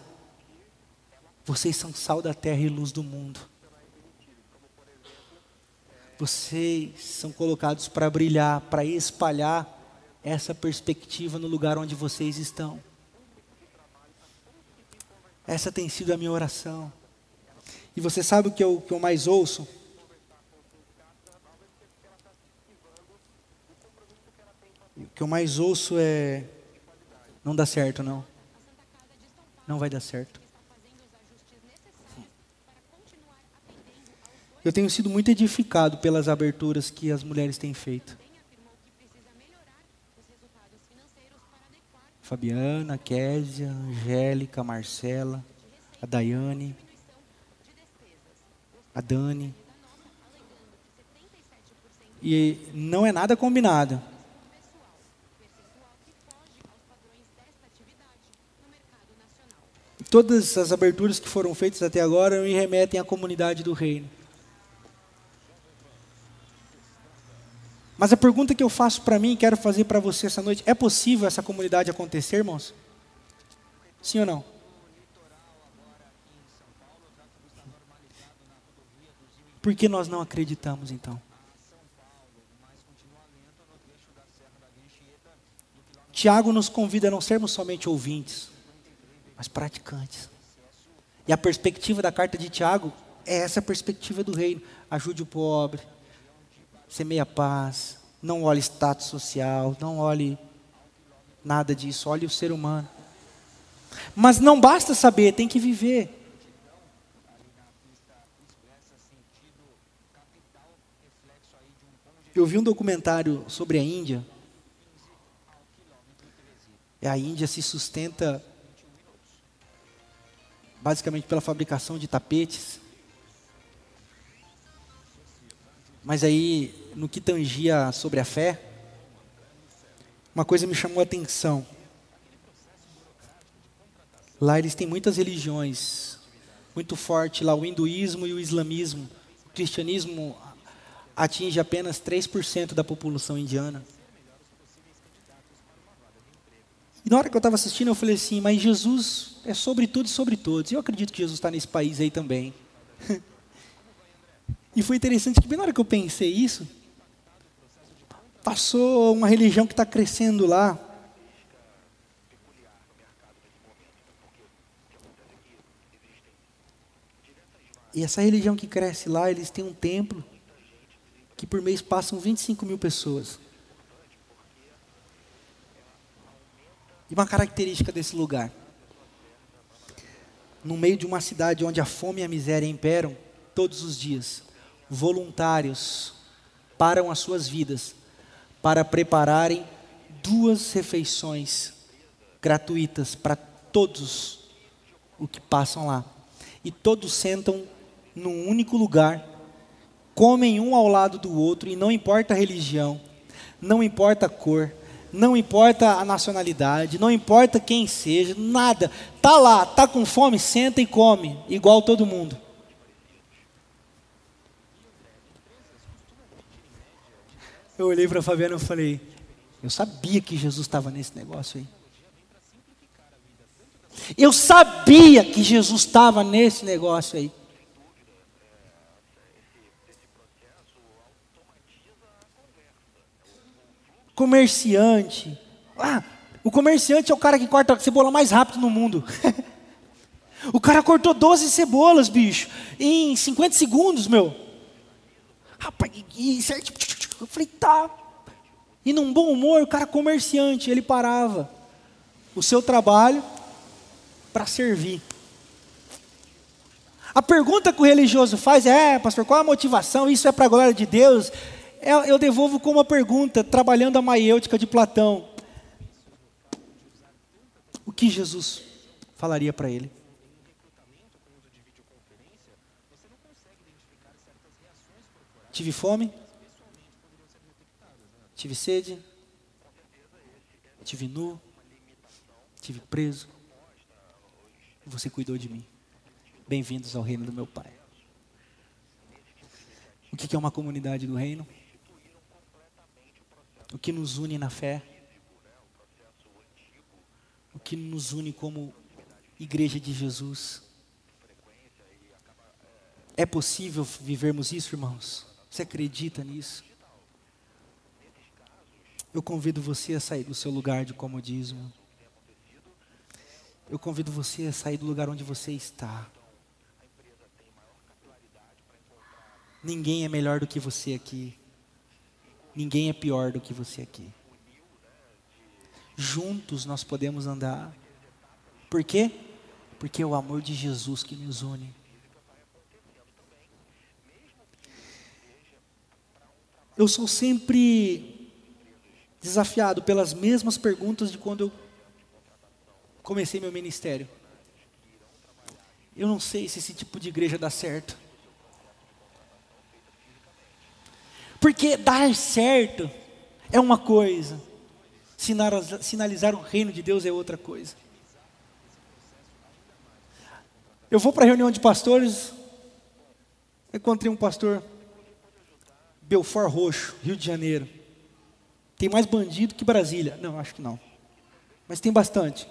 Speaker 1: vocês são sal da terra e luz do mundo. Vocês são colocados para brilhar, para espalhar essa perspectiva no lugar onde vocês estão. Essa tem sido a minha oração. E você sabe o que eu, que eu mais ouço? O que eu mais ouço é: não dá certo, não. Não vai dar certo. Eu tenho sido muito edificado pelas aberturas que as mulheres têm feito. Fabiana, Késia, Angélica, Marcela, a Daiane, a Dani. E não é nada combinado. Todas as aberturas que foram feitas até agora me remetem à comunidade do reino. Mas a pergunta que eu faço para mim quero fazer para você essa noite: é possível essa comunidade acontecer, irmãos? Sim ou não? Por que nós não acreditamos então? Tiago nos convida a não sermos somente ouvintes, mas praticantes. E a perspectiva da carta de Tiago é essa perspectiva do reino: ajude o pobre, semeia paz, não olhe status social, não olhe nada disso, olhe o ser humano. Mas não basta saber, tem que viver. Eu vi um documentário sobre a Índia. E a Índia se sustenta basicamente pela fabricação de tapetes. Mas aí, no que tangia sobre a fé, uma coisa me chamou a atenção. Lá eles têm muitas religiões, muito forte lá o hinduísmo e o islamismo. O cristianismo atinge apenas 3% da população indiana. E na hora que eu estava assistindo, eu falei assim: mas Jesus é sobre tudo e sobre todos. Eu acredito que Jesus está nesse país aí também. e foi interessante que, bem na hora que eu pensei isso, passou uma religião que está crescendo lá. E essa religião que cresce lá, eles têm um templo que por mês passam 25 mil pessoas. E uma característica desse lugar: no meio de uma cidade onde a fome e a miséria imperam, todos os dias, voluntários param as suas vidas para prepararem duas refeições gratuitas para todos o que passam lá. E todos sentam num único lugar, comem um ao lado do outro, e não importa a religião, não importa a cor, não importa a nacionalidade, não importa quem seja, nada. Tá lá, tá com fome, senta e come, igual todo mundo. Eu olhei para Fabiana e falei, eu sabia que Jesus estava nesse negócio aí. Eu sabia que Jesus estava nesse negócio aí. Comerciante. Ah, o comerciante é o cara que corta a cebola mais rápido no mundo. o cara cortou 12 cebolas, bicho, em 50 segundos, meu. Rapaz, e certo. Eu falei, tá. E num bom humor, o cara comerciante, ele parava o seu trabalho para servir. A pergunta que o religioso faz é, é pastor, qual a motivação? Isso é para a glória de Deus? É, eu devolvo com uma pergunta, trabalhando a maiêutica de Platão. O que Jesus falaria para ele? Tive fome? Tive sede? Tive nu? Tive preso? Você cuidou de mim. Bem-vindos ao reino do meu Pai. O que é uma comunidade do reino? O que nos une na fé, o que nos une como igreja de Jesus. É possível vivermos isso, irmãos? Você acredita nisso? Eu convido você a sair do seu lugar de comodismo. Eu convido você a sair do lugar onde você está. Ninguém é melhor do que você aqui. Ninguém é pior do que você aqui. Juntos nós podemos andar. Por quê? Porque é o amor de Jesus que nos une. Eu sou sempre desafiado pelas mesmas perguntas de quando eu comecei meu ministério. Eu não sei se esse tipo de igreja dá certo. Porque dar certo é uma coisa, sinalizar o reino de Deus é outra coisa. Eu vou para a reunião de pastores, encontrei um pastor, Belfort Roxo, Rio de Janeiro. Tem mais bandido que Brasília. Não, acho que não. Mas tem bastante.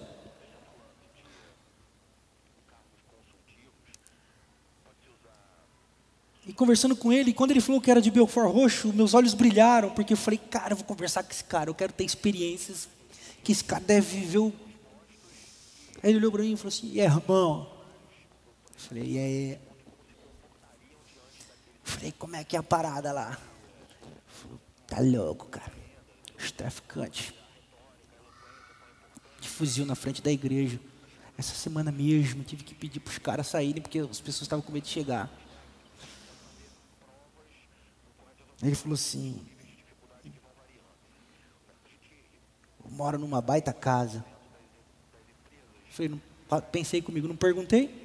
Speaker 1: E conversando com ele, quando ele falou que era de Belfort Roxo, meus olhos brilharam, porque eu falei, cara, eu vou conversar com esse cara, eu quero ter experiências que esse cara deve viver. Aí ele olhou para mim e falou assim, e irmão? Eu falei, e aí? Eu falei, como é que é a parada lá? Falei, tá louco, cara. Os traficantes. De fuzil na frente da igreja. Essa semana mesmo, tive que pedir para os caras saírem, porque as pessoas estavam com medo de chegar. Ele falou assim: Eu moro numa baita casa. falei, não, pensei comigo, não perguntei.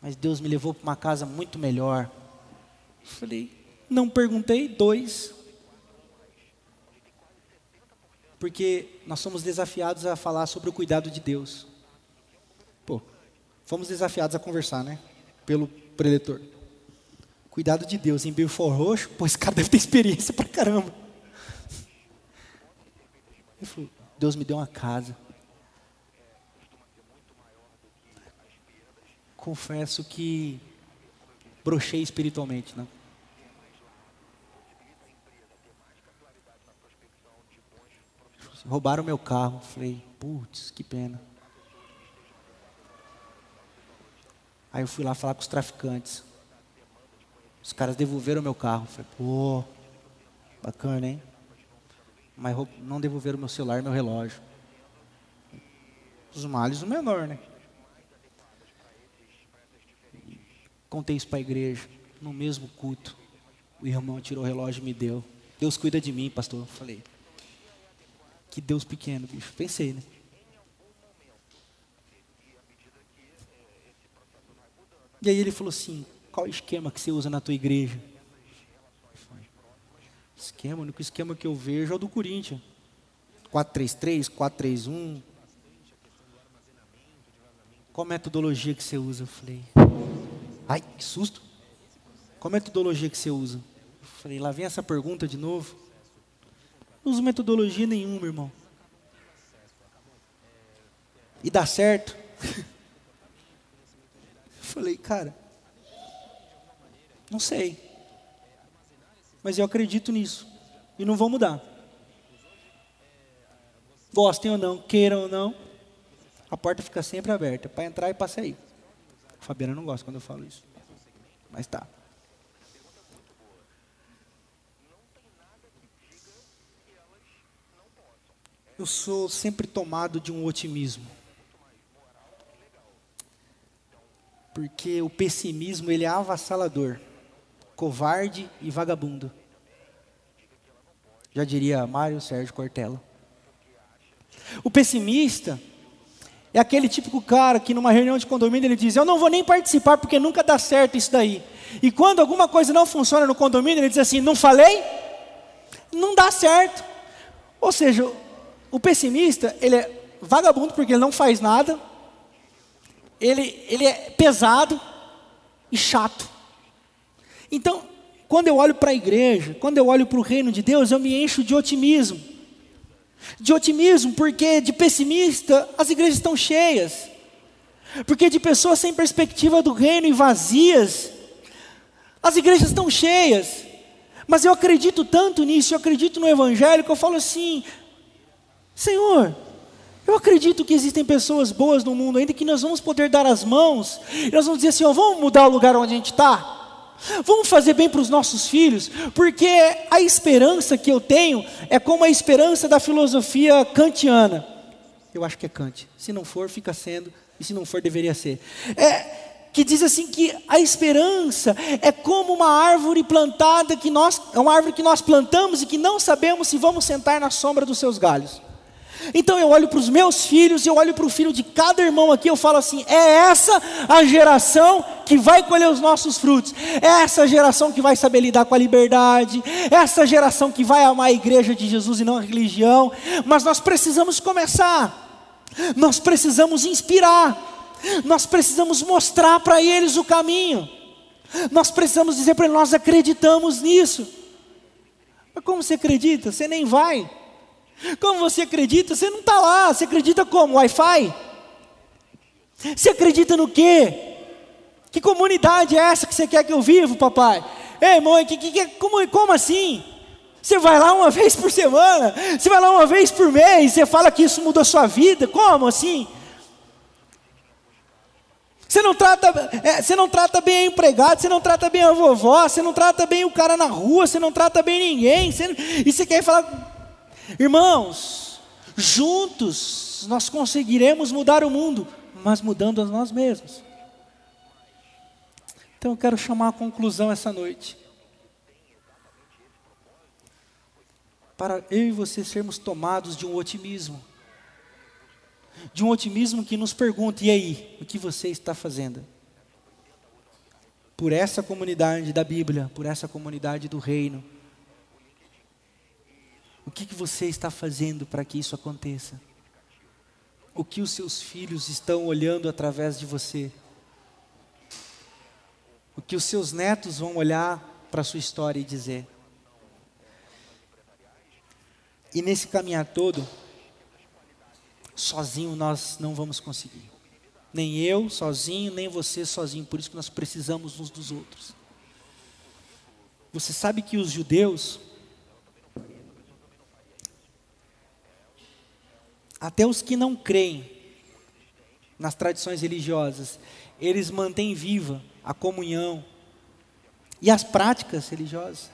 Speaker 1: Mas Deus me levou para uma casa muito melhor. falei, não perguntei, dois. Porque nós somos desafiados a falar sobre o cuidado de Deus. Pô, fomos desafiados a conversar, né? Pelo preletor. Cuidado de Deus, em Belfort Roxo, pô, esse cara deve ter experiência pra caramba. Deus me deu uma casa. Confesso que brochei espiritualmente, né? Roubaram meu carro. Falei, putz, que pena. Aí eu fui lá falar com os traficantes. Os caras devolveram meu carro. Falei, pô, bacana, hein? Mas não devolveram meu celular e meu relógio. Os males o menor, né? Contei isso para a igreja, no mesmo culto. O irmão tirou o relógio e me deu. Deus cuida de mim, pastor. Falei, que Deus pequeno, bicho. Pensei, né? E aí ele falou assim: qual esquema que você usa na tua igreja? Esquema, o único esquema que eu vejo é o do Corinthians. 433, 431. Qual metodologia que você usa? Eu falei, ai, que susto. Qual metodologia que você usa? Eu falei, lá vem essa pergunta de novo. Não uso metodologia nenhuma, irmão. E dá certo? Falei, cara, não sei. Mas eu acredito nisso. E não vou mudar. Gostem ou não, queiram ou não, a porta fica sempre aberta para entrar e para sair. Fabiana não gosta quando eu falo isso. Mas tá. Eu sou sempre tomado de um otimismo. porque o pessimismo ele é avassalador, covarde e vagabundo. Já diria Mário Sérgio Cortella. O pessimista é aquele típico cara que numa reunião de condomínio ele diz: Eu não vou nem participar porque nunca dá certo isso daí. E quando alguma coisa não funciona no condomínio, ele diz assim: Não falei? Não dá certo. Ou seja, o pessimista, ele é vagabundo porque ele não faz nada, ele, ele é pesado e chato. Então, quando eu olho para a igreja, quando eu olho para o reino de Deus, eu me encho de otimismo. De otimismo, porque de pessimista as igrejas estão cheias. Porque de pessoas sem perspectiva do reino e vazias, as igrejas estão cheias. Mas eu acredito tanto nisso, eu acredito no Evangelho, que eu falo assim: Senhor, eu acredito que existem pessoas boas no mundo ainda que nós vamos poder dar as mãos, e nós vamos dizer assim: ó, vamos mudar o lugar onde a gente está. Vamos fazer bem para os nossos filhos, porque a esperança que eu tenho é como a esperança da filosofia kantiana. Eu acho que é Kant. Se não for, fica sendo, e se não for, deveria ser. É, que diz assim que a esperança é como uma árvore plantada que nós, é uma árvore que nós plantamos e que não sabemos se vamos sentar na sombra dos seus galhos. Então eu olho para os meus filhos, eu olho para o filho de cada irmão aqui, eu falo assim: é essa a geração que vai colher os nossos frutos, é essa geração que vai saber lidar com a liberdade, é essa geração que vai amar a igreja de Jesus e não a religião, mas nós precisamos começar, nós precisamos inspirar, nós precisamos mostrar para eles o caminho, nós precisamos dizer para eles: nós acreditamos nisso. Mas como você acredita? Você nem vai. Como você acredita? Você não está lá. Você acredita como? Wi-Fi? Você acredita no quê? Que comunidade é essa que você quer que eu viva, papai? Ei, mãe, que, que, como, como assim? Você vai lá uma vez por semana? Você vai lá uma vez por mês? Você fala que isso mudou a sua vida? Como assim? Você não trata, é, você não trata bem a empregada, você não trata bem a vovó, você não trata bem o cara na rua, você não trata bem ninguém. Você, e você quer falar Irmãos, juntos nós conseguiremos mudar o mundo, mas mudando a nós mesmos. Então eu quero chamar a conclusão essa noite. Para eu e você sermos tomados de um otimismo. De um otimismo que nos pergunta: e aí, o que você está fazendo? Por essa comunidade da Bíblia, por essa comunidade do Reino o que, que você está fazendo para que isso aconteça? O que os seus filhos estão olhando através de você? O que os seus netos vão olhar para a sua história e dizer? E nesse caminhar todo, sozinho nós não vamos conseguir. Nem eu sozinho, nem você sozinho. Por isso que nós precisamos uns dos outros. Você sabe que os judeus, até os que não creem nas tradições religiosas, eles mantêm viva a comunhão e as práticas religiosas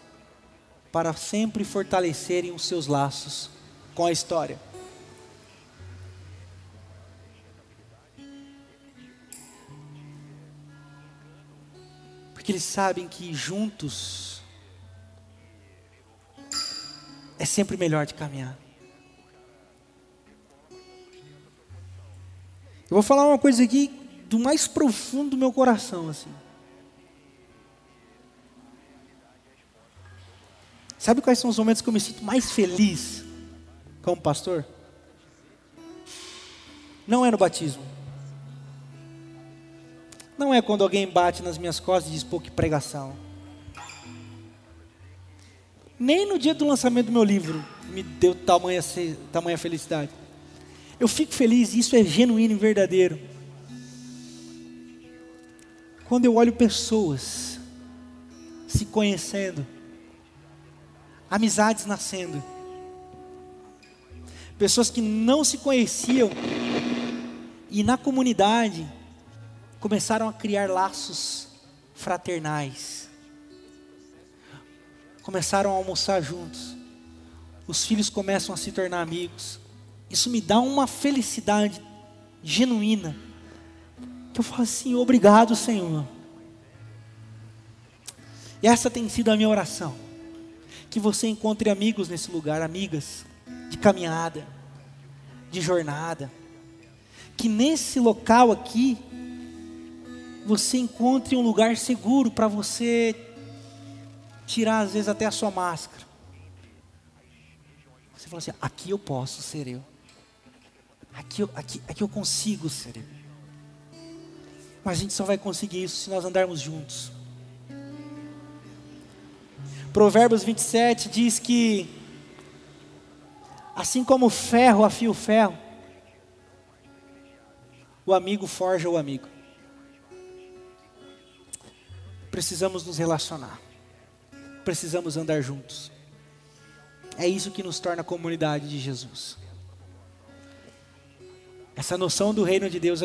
Speaker 1: para sempre fortalecerem os seus laços com a história. Porque eles sabem que juntos é sempre melhor de caminhar. Eu vou falar uma coisa aqui do mais profundo do meu coração, assim. Sabe quais são os momentos que eu me sinto mais feliz como pastor? Não é no batismo. Não é quando alguém bate nas minhas costas e diz, pô, que pregação. Nem no dia do lançamento do meu livro me deu tamanha, tamanha felicidade. Eu fico feliz, isso é genuíno e verdadeiro. Quando eu olho pessoas se conhecendo, amizades nascendo. Pessoas que não se conheciam e na comunidade começaram a criar laços fraternais. Começaram a almoçar juntos. Os filhos começam a se tornar amigos. Isso me dá uma felicidade genuína. Que eu falo assim, obrigado, Senhor. E essa tem sido a minha oração que você encontre amigos nesse lugar, amigas de caminhada, de jornada. Que nesse local aqui você encontre um lugar seguro para você tirar às vezes até a sua máscara. Você fala assim: aqui eu posso ser eu. Aqui aqui, aqui eu consigo ser eu. Mas a gente só vai conseguir isso se nós andarmos juntos. Provérbios 27 diz que, assim como o ferro afia o ferro, o amigo forja o amigo. Precisamos nos relacionar, precisamos andar juntos. É isso que nos torna a comunidade de Jesus. Essa noção do reino de Deus